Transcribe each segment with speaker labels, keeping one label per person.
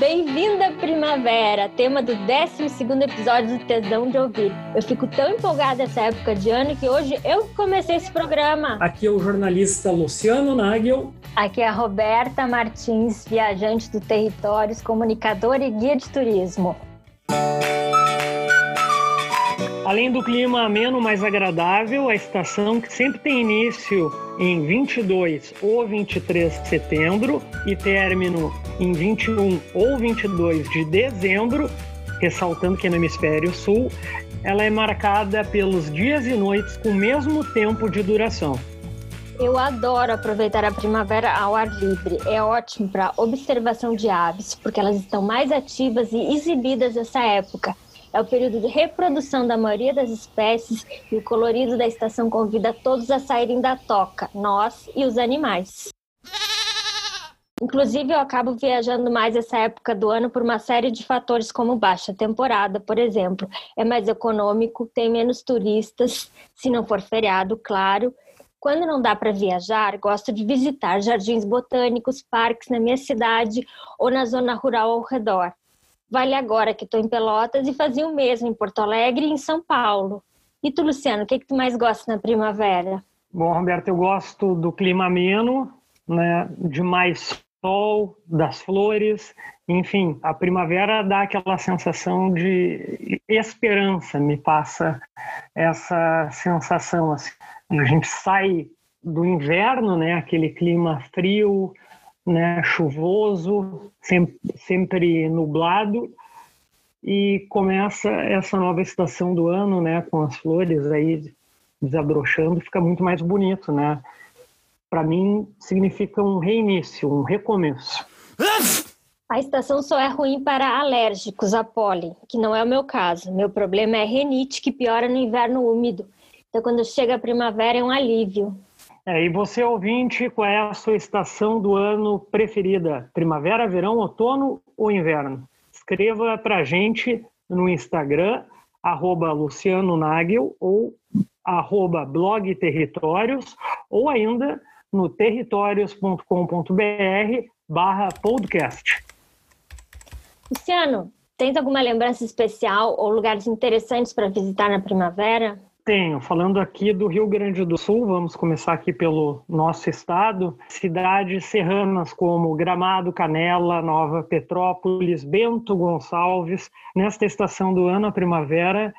Speaker 1: Bem-vinda primavera, tema do 12 episódio do Tesão de Ouvir. Eu fico tão empolgada essa época de ano que hoje eu comecei esse programa.
Speaker 2: Aqui é o jornalista Luciano Nagel.
Speaker 1: Aqui é a Roberta Martins, viajante do Territórios, comunicadora e guia de turismo.
Speaker 2: Além do clima ameno mais agradável, a estação que sempre tem início em 22 ou 23 de setembro e término em 21 ou 22 de dezembro, ressaltando que é no hemisfério sul, ela é marcada pelos dias e noites com o mesmo tempo de duração.
Speaker 1: Eu adoro aproveitar a primavera ao ar livre. É ótimo para observação de aves, porque elas estão mais ativas e exibidas nessa época. É o período de reprodução da maioria das espécies e o colorido da estação convida todos a saírem da toca, nós e os animais. Inclusive, eu acabo viajando mais essa época do ano por uma série de fatores, como baixa temporada, por exemplo. É mais econômico, tem menos turistas, se não for feriado, claro. Quando não dá para viajar, gosto de visitar jardins botânicos, parques na minha cidade ou na zona rural ao redor. Vale agora que estou em Pelotas e fazia o mesmo em Porto Alegre e em São Paulo. E tu, Luciano, o que, que tu mais gosta na primavera?
Speaker 2: Bom, Roberto, eu gosto do clima ameno, né, de mais sol, das flores, enfim, a primavera dá aquela sensação de esperança, me passa essa sensação assim. A gente sai do inverno, né, aquele clima frio, né, chuvoso, sempre, sempre nublado, e começa essa nova estação do ano, né, com as flores aí desabrochando, fica muito mais bonito, né? Para mim significa um reinício, um recomeço.
Speaker 1: A estação só é ruim para alérgicos a pólen, que não é o meu caso. Meu problema é renite, que piora no inverno úmido. Então, quando chega a primavera, é um alívio.
Speaker 2: É, e você, ouvinte, qual é a sua estação do ano preferida? Primavera, verão, outono ou inverno? Escreva para a gente no Instagram, arroba Luciano Nagel ou arroba blog Territórios, ou ainda no territórios.com.br barra podcast.
Speaker 1: Luciano, tens alguma lembrança especial ou lugares interessantes para visitar na primavera?
Speaker 2: Tenho. Falando aqui do Rio Grande do Sul, vamos começar aqui pelo nosso estado. Cidades serranas como Gramado, Canela, Nova Petrópolis, Bento Gonçalves. Nesta estação do ano, a primavera,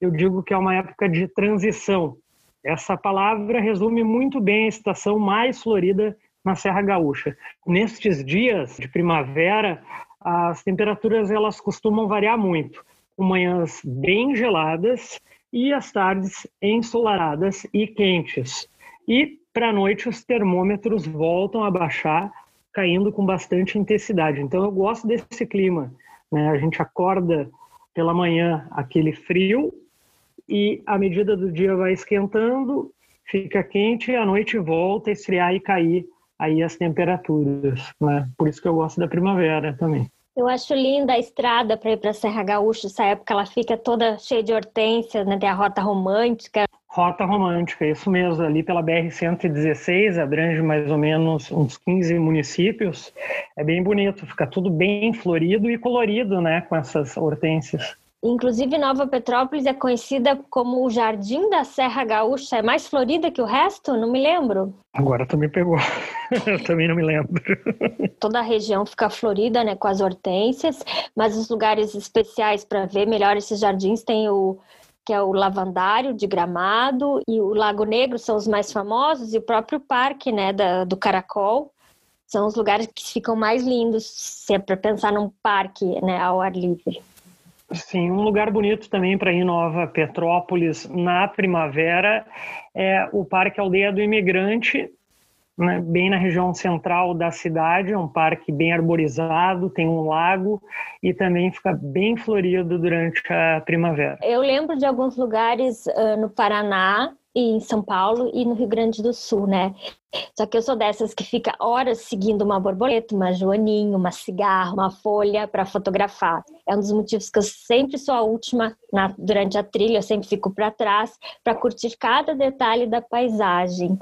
Speaker 2: eu digo que é uma época de transição. Essa palavra resume muito bem a estação mais florida na Serra Gaúcha. Nestes dias de primavera, as temperaturas elas costumam variar muito, com manhãs bem geladas e as tardes ensolaradas e quentes. E para a noite os termômetros voltam a baixar, caindo com bastante intensidade. Então eu gosto desse clima. Né? A gente acorda pela manhã aquele frio e à medida do dia vai esquentando, fica quente, e à noite volta a esfriar e cair aí as temperaturas. Né? Por isso que eu gosto da primavera também.
Speaker 1: Eu acho linda a estrada para ir para Serra Gaúcha. Essa época ela fica toda cheia de hortênsias, né? Tem a rota romântica.
Speaker 2: Rota romântica, isso mesmo. Ali pela BR-116, abrange mais ou menos uns 15 municípios. É bem bonito, fica tudo bem florido e colorido, né? Com essas hortênsias.
Speaker 1: Inclusive, Nova Petrópolis é conhecida como o Jardim da Serra Gaúcha. É mais florida que o resto? Não me lembro.
Speaker 2: Agora me pegou. Eu também não me lembro.
Speaker 1: Toda a região fica florida, né, com as hortênsias, mas os lugares especiais para ver melhor esses jardins tem o que é o Lavandário de Gramado e o Lago Negro são os mais famosos e o próprio parque, né, da, do Caracol são os lugares que ficam mais lindos, se é para pensar num parque, né, ao ar livre.
Speaker 2: Sim, um lugar bonito também para ir Nova Petrópolis na primavera é o Parque Aldeia do Imigrante, né, bem na região central da cidade, é um parque bem arborizado, tem um lago e também fica bem florido durante a primavera.
Speaker 1: Eu lembro de alguns lugares uh, no Paraná em São Paulo e no Rio Grande do Sul, né? Só que eu sou dessas que fica horas seguindo uma borboleta, uma joaninha, uma cigarra, uma folha para fotografar. É um dos motivos que eu sempre sou a última na, durante a trilha, eu sempre fico para trás para curtir cada detalhe da paisagem.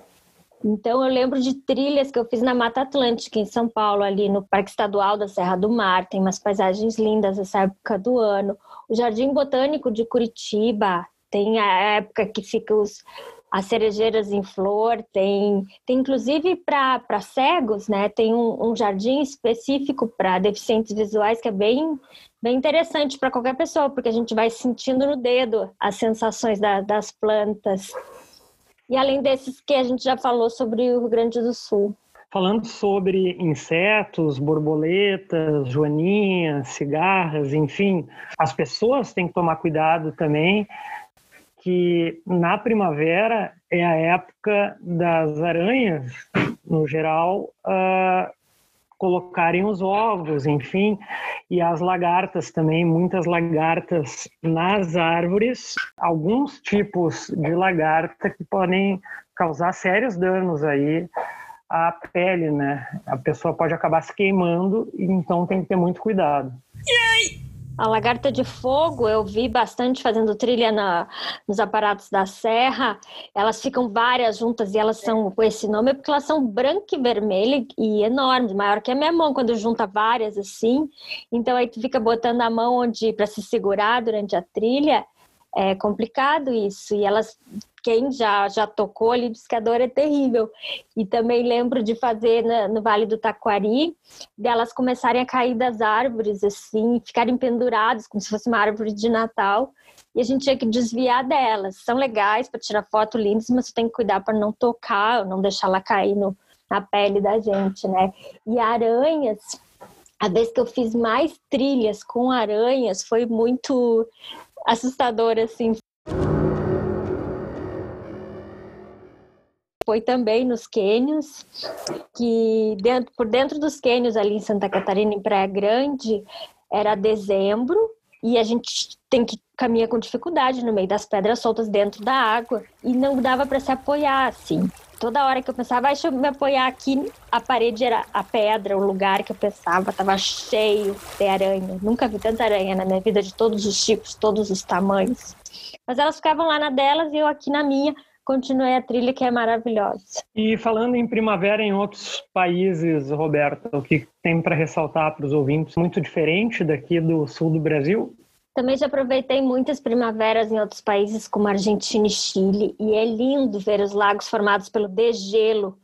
Speaker 1: Então eu lembro de trilhas que eu fiz na Mata Atlântica, em São Paulo, ali no Parque Estadual da Serra do Mar, tem umas paisagens lindas essa época do ano. O Jardim Botânico de Curitiba, tem a época que fica os, as cerejeiras em flor, tem, tem inclusive para cegos, né? Tem um, um jardim específico para deficientes visuais que é bem, bem interessante para qualquer pessoa, porque a gente vai sentindo no dedo as sensações da, das plantas. E além desses que a gente já falou sobre o Rio Grande do Sul.
Speaker 2: Falando sobre insetos, borboletas, joaninhas, cigarras, enfim, as pessoas têm que tomar cuidado também que na primavera é a época das aranhas, no geral, uh, colocarem os ovos, enfim, e as lagartas também, muitas lagartas nas árvores, alguns tipos de lagarta que podem causar sérios danos aí à pele, né? A pessoa pode acabar se queimando, então tem que ter muito cuidado.
Speaker 1: A lagarta de fogo eu vi bastante fazendo trilha na, nos aparatos da serra. Elas ficam várias juntas e elas são com esse nome porque elas são branca e vermelha e enormes, maior que a minha mão quando junta várias assim. Então aí tu fica botando a mão onde para se segurar durante a trilha. É complicado isso. E elas quem já, já tocou dor é terrível. E também lembro de fazer na, no Vale do Taquari, delas começarem a cair das árvores, assim, ficarem penduradas, como se fosse uma árvore de Natal. E a gente tinha que desviar delas. São legais para tirar foto lindas, mas você tem que cuidar para não tocar, não deixar ela cair no, na pele da gente, né? E aranhas, a vez que eu fiz mais trilhas com aranhas foi muito assustador, assim. foi também nos cânions, que dentro, por dentro dos cânions ali em Santa Catarina, em Praia Grande, era dezembro e a gente tem que caminhar com dificuldade no meio das pedras soltas dentro da água e não dava para se apoiar assim. Toda hora que eu pensava, ah, deixa eu me apoiar aqui, a parede era a pedra, o lugar que eu pensava estava cheio de aranha. Nunca vi tanta aranha na minha vida, de todos os tipos, todos os tamanhos. Mas elas ficavam lá na delas e eu aqui na minha, continuei a trilha que é maravilhosa.
Speaker 2: E falando em primavera em outros países, Roberta, o que tem para ressaltar para os ouvintes muito diferente daqui do sul do Brasil?
Speaker 1: Também já aproveitei muitas primaveras em outros países como Argentina e Chile e é lindo ver os lagos formados pelo degelo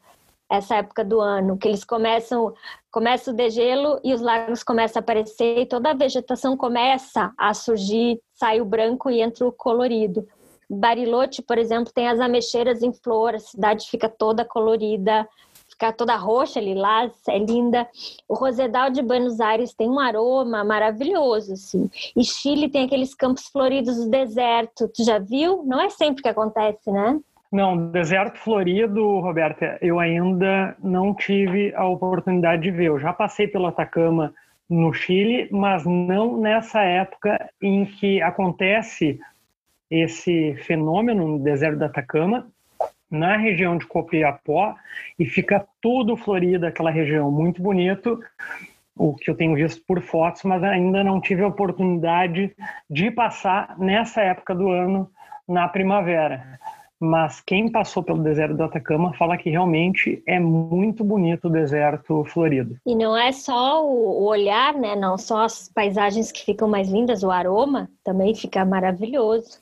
Speaker 1: essa época do ano, que eles começam, começa o degelo e os lagos começam a aparecer e toda a vegetação começa a surgir, sai o branco e entra o colorido. Bariloche, por exemplo, tem as ameixeiras em flor, a cidade fica toda colorida, fica toda roxa, lilás, é linda. O Rosedal de Buenos Aires tem um aroma maravilhoso, assim. E Chile tem aqueles campos floridos do deserto. Tu já viu? Não é sempre que acontece, né?
Speaker 2: Não, deserto florido, Roberta, eu ainda não tive a oportunidade de ver. Eu já passei pelo Atacama no Chile, mas não nessa época em que acontece esse fenômeno no deserto do Atacama, na região de Copiapó, e fica tudo florido, aquela região muito bonito, o que eu tenho visto por fotos, mas ainda não tive a oportunidade de passar nessa época do ano na primavera mas quem passou pelo deserto do Atacama fala que realmente é muito bonito o deserto florido.
Speaker 1: E não é só o olhar, né? Não só as paisagens que ficam mais lindas, o aroma também fica maravilhoso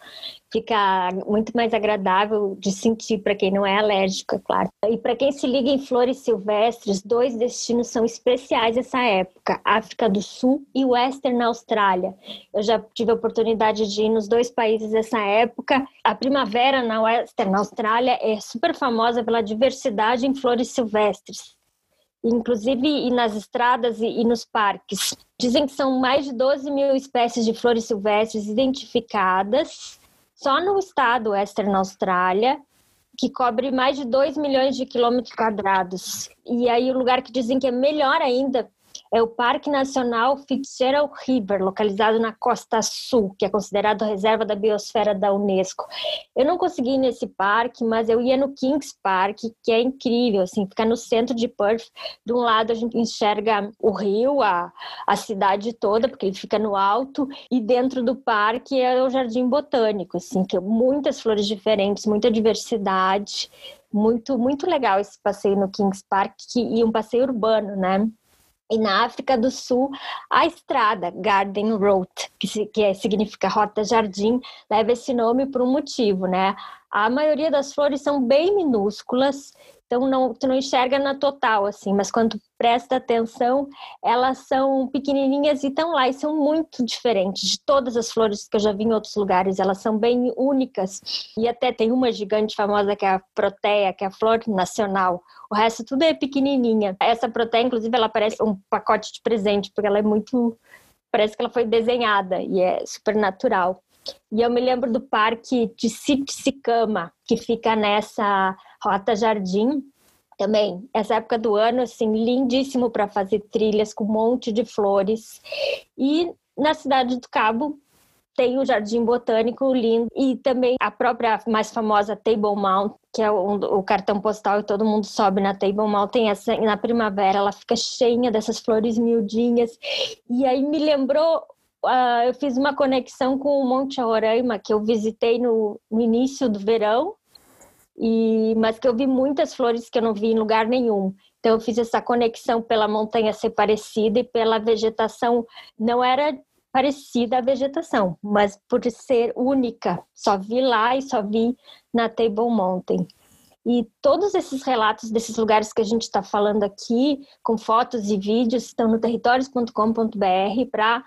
Speaker 1: fica muito mais agradável de sentir para quem não é alérgico, é claro. E para quem se liga em flores silvestres, dois destinos são especiais essa época: África do Sul e Western Austrália. Eu já tive a oportunidade de ir nos dois países nessa época. A primavera na Western Austrália é super famosa pela diversidade em flores silvestres inclusive nas estradas e, nos parques. Dizem que são mais de 12 mil espécies de flores silvestres identificadas só no estado Western Austrália, que cobre mais de 2 milhões de quilômetros quadrados. E aí o lugar que dizem que é melhor ainda é o Parque Nacional Fitzgerald River, localizado na costa sul, que é considerado reserva da biosfera da Unesco. Eu não consegui ir nesse parque, mas eu ia no Kings Park, que é incrível, assim, fica no centro de Perth. De um lado a gente enxerga o rio, a, a cidade toda, porque ele fica no alto, e dentro do parque é o Jardim Botânico, assim, que muitas flores diferentes, muita diversidade Muito, muito legal esse passeio no Kings Park que, e um passeio urbano, né? E na África do Sul, a estrada Garden Road, que, que significa rota jardim, leva esse nome por um motivo, né? A maioria das flores são bem minúsculas então não, tu não enxerga na total, assim, mas quando presta atenção, elas são pequenininhas e estão lá e são muito diferentes de todas as flores que eu já vi em outros lugares. Elas são bem únicas e até tem uma gigante famosa que é a proteia, que é a flor nacional. O resto tudo é pequenininha. Essa proteia, inclusive, ela parece um pacote de presente porque ela é muito parece que ela foi desenhada e é super natural. E eu me lembro do parque de Sitsicama, que fica nessa Rota Jardim, também, essa época do ano, assim, lindíssimo para fazer trilhas com um monte de flores. E na cidade do Cabo tem o Jardim Botânico lindo e também a própria mais famosa Table Mount, que é o, o cartão postal e todo mundo sobe na Table Mount. Tem essa na primavera, ela fica cheia dessas flores miudinhas. E aí me lembrou Uh, eu fiz uma conexão com o Monte Roraima, que eu visitei no, no, início do verão, e, mas que eu vi muitas flores que eu não vi em lugar nenhum. Então eu fiz essa conexão pela montanha ser parecida e pela vegetação não era parecida à vegetação, mas por ser única, só vi lá e só vi na Table Mountain. E todos esses relatos desses lugares que a gente está falando aqui, com fotos e vídeos, estão no territórios.com.br para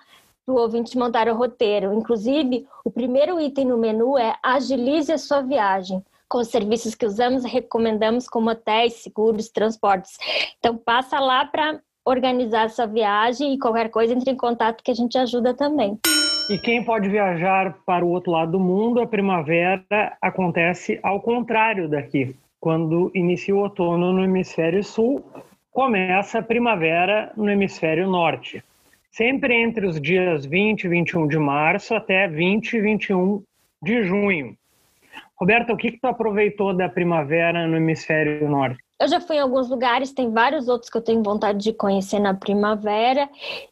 Speaker 1: o ouvinte montar o roteiro. Inclusive, o primeiro item no menu é agilize a sua viagem com os serviços que usamos, recomendamos como hotéis, seguros, transportes. Então passa lá para organizar essa viagem e qualquer coisa entre em contato que a gente ajuda também.
Speaker 2: E quem pode viajar para o outro lado do mundo, a primavera acontece ao contrário daqui. Quando inicia o outono no hemisfério sul, começa a primavera no hemisfério norte. Sempre entre os dias 20 e 21 de março até 20 e 21 de junho. Roberta, o que, que tu aproveitou da primavera no hemisfério norte?
Speaker 1: Eu já fui em alguns lugares, tem vários outros que eu tenho vontade de conhecer na primavera.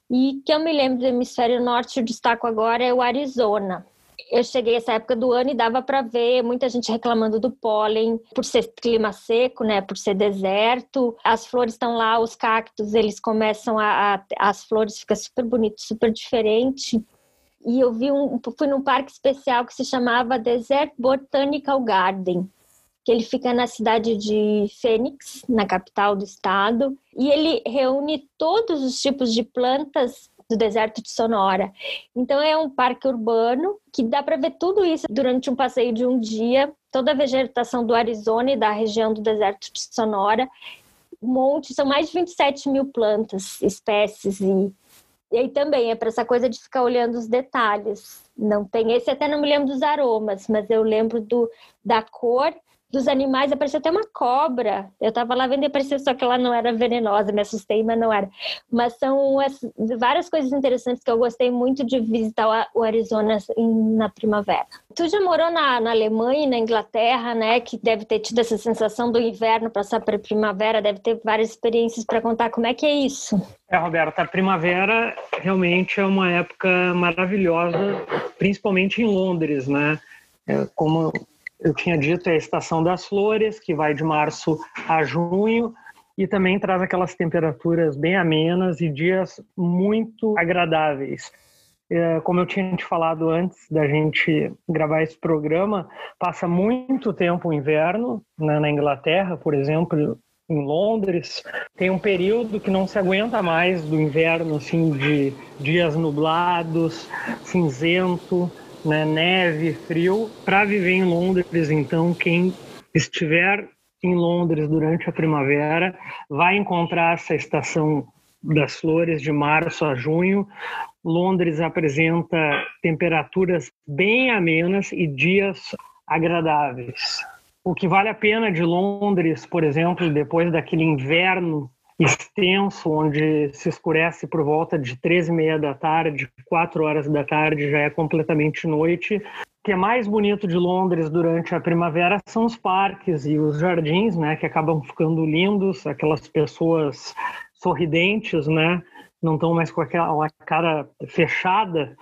Speaker 1: E que eu me lembro do hemisfério norte, eu destaco agora é o Arizona. Eu cheguei essa época do ano e dava para ver muita gente reclamando do pólen, por ser clima seco, né, por ser deserto. As flores estão lá, os cactos, eles começam a, a as flores ficam super bonitas, super diferente e eu vi um, fui num parque especial que se chamava Desert Botanical Garden, que ele fica na cidade de Phoenix, na capital do estado, e ele reúne todos os tipos de plantas do deserto de Sonora. Então é um parque urbano que dá para ver tudo isso durante um passeio de um dia, toda a vegetação do Arizona e da região do deserto de Sonora. Um monte, são mais de 27 mil plantas, espécies e e aí também é para essa coisa de ficar olhando os detalhes. Não tem esse, até não me lembro dos aromas, mas eu lembro do, da cor dos animais, apareceu até uma cobra. Eu estava lá vendo e apareceu, só que ela não era venenosa, me assustei, mas não era. Mas são as, várias coisas interessantes que eu gostei muito de visitar o Arizona na primavera. Tu já morou na, na Alemanha e na Inglaterra, né? Que deve ter tido essa sensação do inverno passar para a primavera, deve ter várias experiências para contar. Como é que é isso?
Speaker 2: É, Roberta, a primavera realmente é uma época maravilhosa, principalmente em Londres, né? É, como eu tinha dito, é a estação das flores, que vai de março a junho, e também traz aquelas temperaturas bem amenas e dias muito agradáveis. É, como eu tinha te falado antes da gente gravar esse programa, passa muito tempo o inverno né, na Inglaterra, por exemplo, em Londres, tem um período que não se aguenta mais do inverno, assim, de dias nublados, cinzento, né, neve, frio, para viver em Londres. Então, quem estiver em Londres durante a primavera vai encontrar essa estação das flores de março a junho. Londres apresenta temperaturas bem amenas e dias agradáveis. O que vale a pena de Londres, por exemplo, depois daquele inverno extenso, onde se escurece por volta de três e meia da tarde, quatro horas da tarde já é completamente noite. O que é mais bonito de Londres durante a primavera são os parques e os jardins, né, que acabam ficando lindos, aquelas pessoas sorridentes, né, não estão mais com aquela cara fechada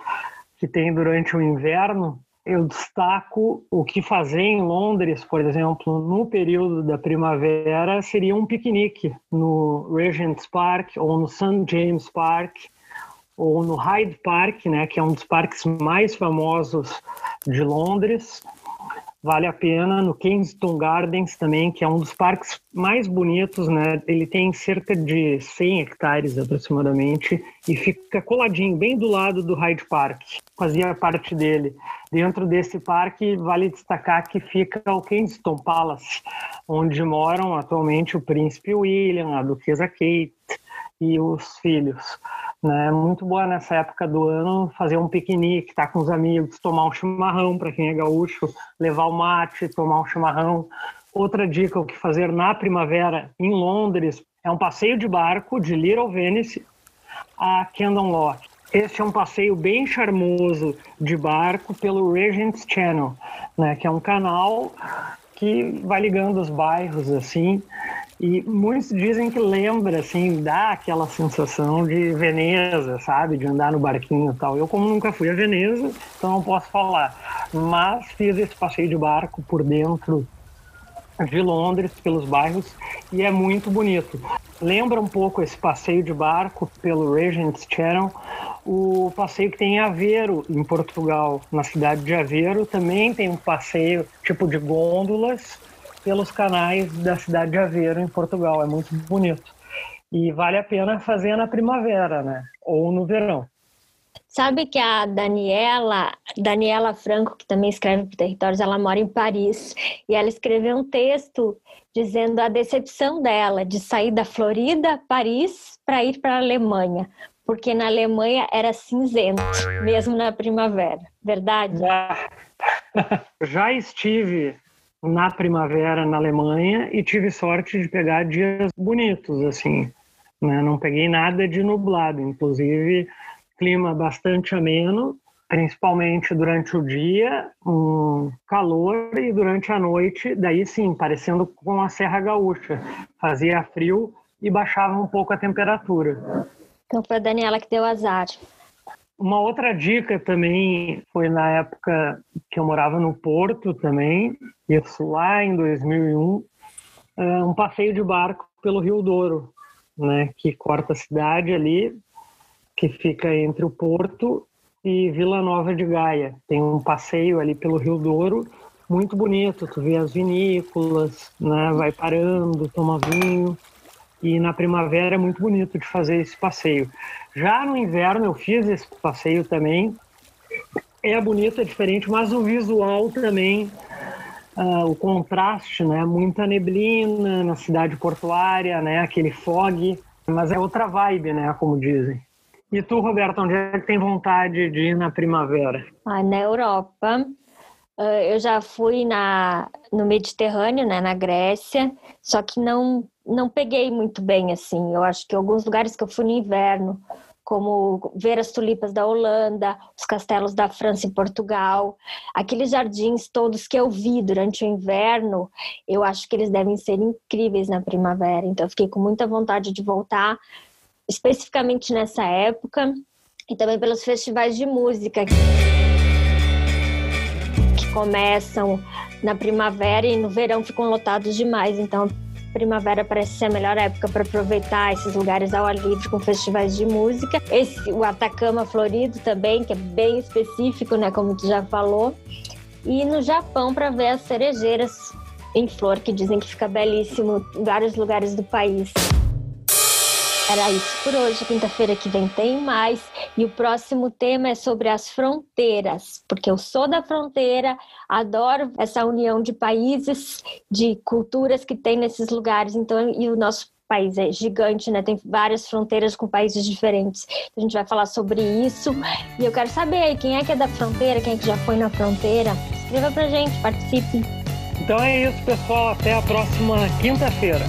Speaker 2: que tem durante o inverno. Eu destaco o que fazer em Londres, por exemplo, no período da primavera, seria um piquenique no Regent's Park ou no St. James Park ou no Hyde Park, né, que é um dos parques mais famosos de Londres. Vale a pena no Kensington Gardens também, que é um dos parques mais bonitos, né? Ele tem cerca de 100 hectares aproximadamente e fica coladinho, bem do lado do Hyde Park. Fazia parte dele. Dentro desse parque, vale destacar que fica o Kensington Palace, onde moram atualmente o príncipe William, a duquesa Kate e os filhos. Né? É muito boa nessa época do ano fazer um piquenique, estar tá com os amigos, tomar um chimarrão para quem é gaúcho, levar o mate, tomar um chimarrão. Outra dica, o que fazer na primavera em Londres é um passeio de barco de Little Venice a Camden Lock. Este é um passeio bem charmoso de barco pelo Regent's Channel, né, que é um canal que vai ligando os bairros assim e muitos dizem que lembra, assim, dá aquela sensação de Veneza, sabe? De andar no barquinho e tal. Eu, como nunca fui a Veneza, então não posso falar. Mas fiz esse passeio de barco por dentro de Londres, pelos bairros, e é muito bonito. Lembra um pouco esse passeio de barco pelo Regent's Channel, o passeio que tem em Aveiro, em Portugal, na cidade de Aveiro, também tem um passeio tipo de gôndolas, pelos canais da cidade de Aveiro, em Portugal. É muito bonito. E vale a pena fazer na primavera, né? Ou no verão.
Speaker 1: Sabe que a Daniela, Daniela Franco, que também escreve para Territórios, ela mora em Paris. E ela escreveu um texto dizendo a decepção dela de sair da Florida, Paris, para ir para a Alemanha. Porque na Alemanha era cinzento, mesmo na primavera. Verdade?
Speaker 2: Já, já estive na primavera na Alemanha e tive sorte de pegar dias bonitos, assim. Né? Não peguei nada de nublado, inclusive clima bastante ameno, principalmente durante o dia, um calor e durante a noite, daí sim, parecendo com a Serra Gaúcha. Fazia frio e baixava um pouco a temperatura.
Speaker 1: Então foi a Daniela que deu azar.
Speaker 2: Uma outra dica também foi na época que eu morava no Porto também, isso lá em 2001, é, um passeio de barco pelo Rio Douro, né, que corta a cidade ali, que fica entre o Porto e Vila Nova de Gaia. Tem um passeio ali pelo Rio Douro muito bonito, tu vê as vinícolas, né, vai parando, toma vinho. E na primavera é muito bonito de fazer esse passeio. Já no inverno eu fiz esse passeio também. É bonito, é diferente, mas o visual também, uh, o contraste, né? Muita neblina na cidade portuária, né? Aquele fog, mas é outra vibe, né? Como dizem. E tu, Roberto, onde é que tem vontade de ir na primavera?
Speaker 1: Ah, na Europa. Uh, eu já fui na, no Mediterrâneo, né, na Grécia, só que não não peguei muito bem assim. Eu acho que alguns lugares que eu fui no inverno, como ver as tulipas da Holanda, os castelos da França e Portugal, aqueles jardins todos que eu vi durante o inverno, eu acho que eles devem ser incríveis na primavera. Então eu fiquei com muita vontade de voltar, especificamente nessa época, e também pelos festivais de música que começam na primavera e no verão ficam lotados demais. Então primavera parece ser a melhor época para aproveitar esses lugares ao ar livre com festivais de música. Esse, o Atacama Florido também, que é bem específico, né, como tu já falou. E no Japão para ver as cerejeiras em flor, que dizem que fica belíssimo em vários lugares do país. Era isso por hoje. Quinta-feira que vem tem mais. E o próximo tema é sobre as fronteiras, porque eu sou da fronteira, adoro essa união de países, de culturas que tem nesses lugares. Então, e o nosso país é gigante, né? Tem várias fronteiras com países diferentes. A gente vai falar sobre isso. E eu quero saber aí quem é que é da fronteira, quem é que já foi na fronteira. Escreva pra gente, participe.
Speaker 2: Então é isso, pessoal. Até a próxima quinta-feira.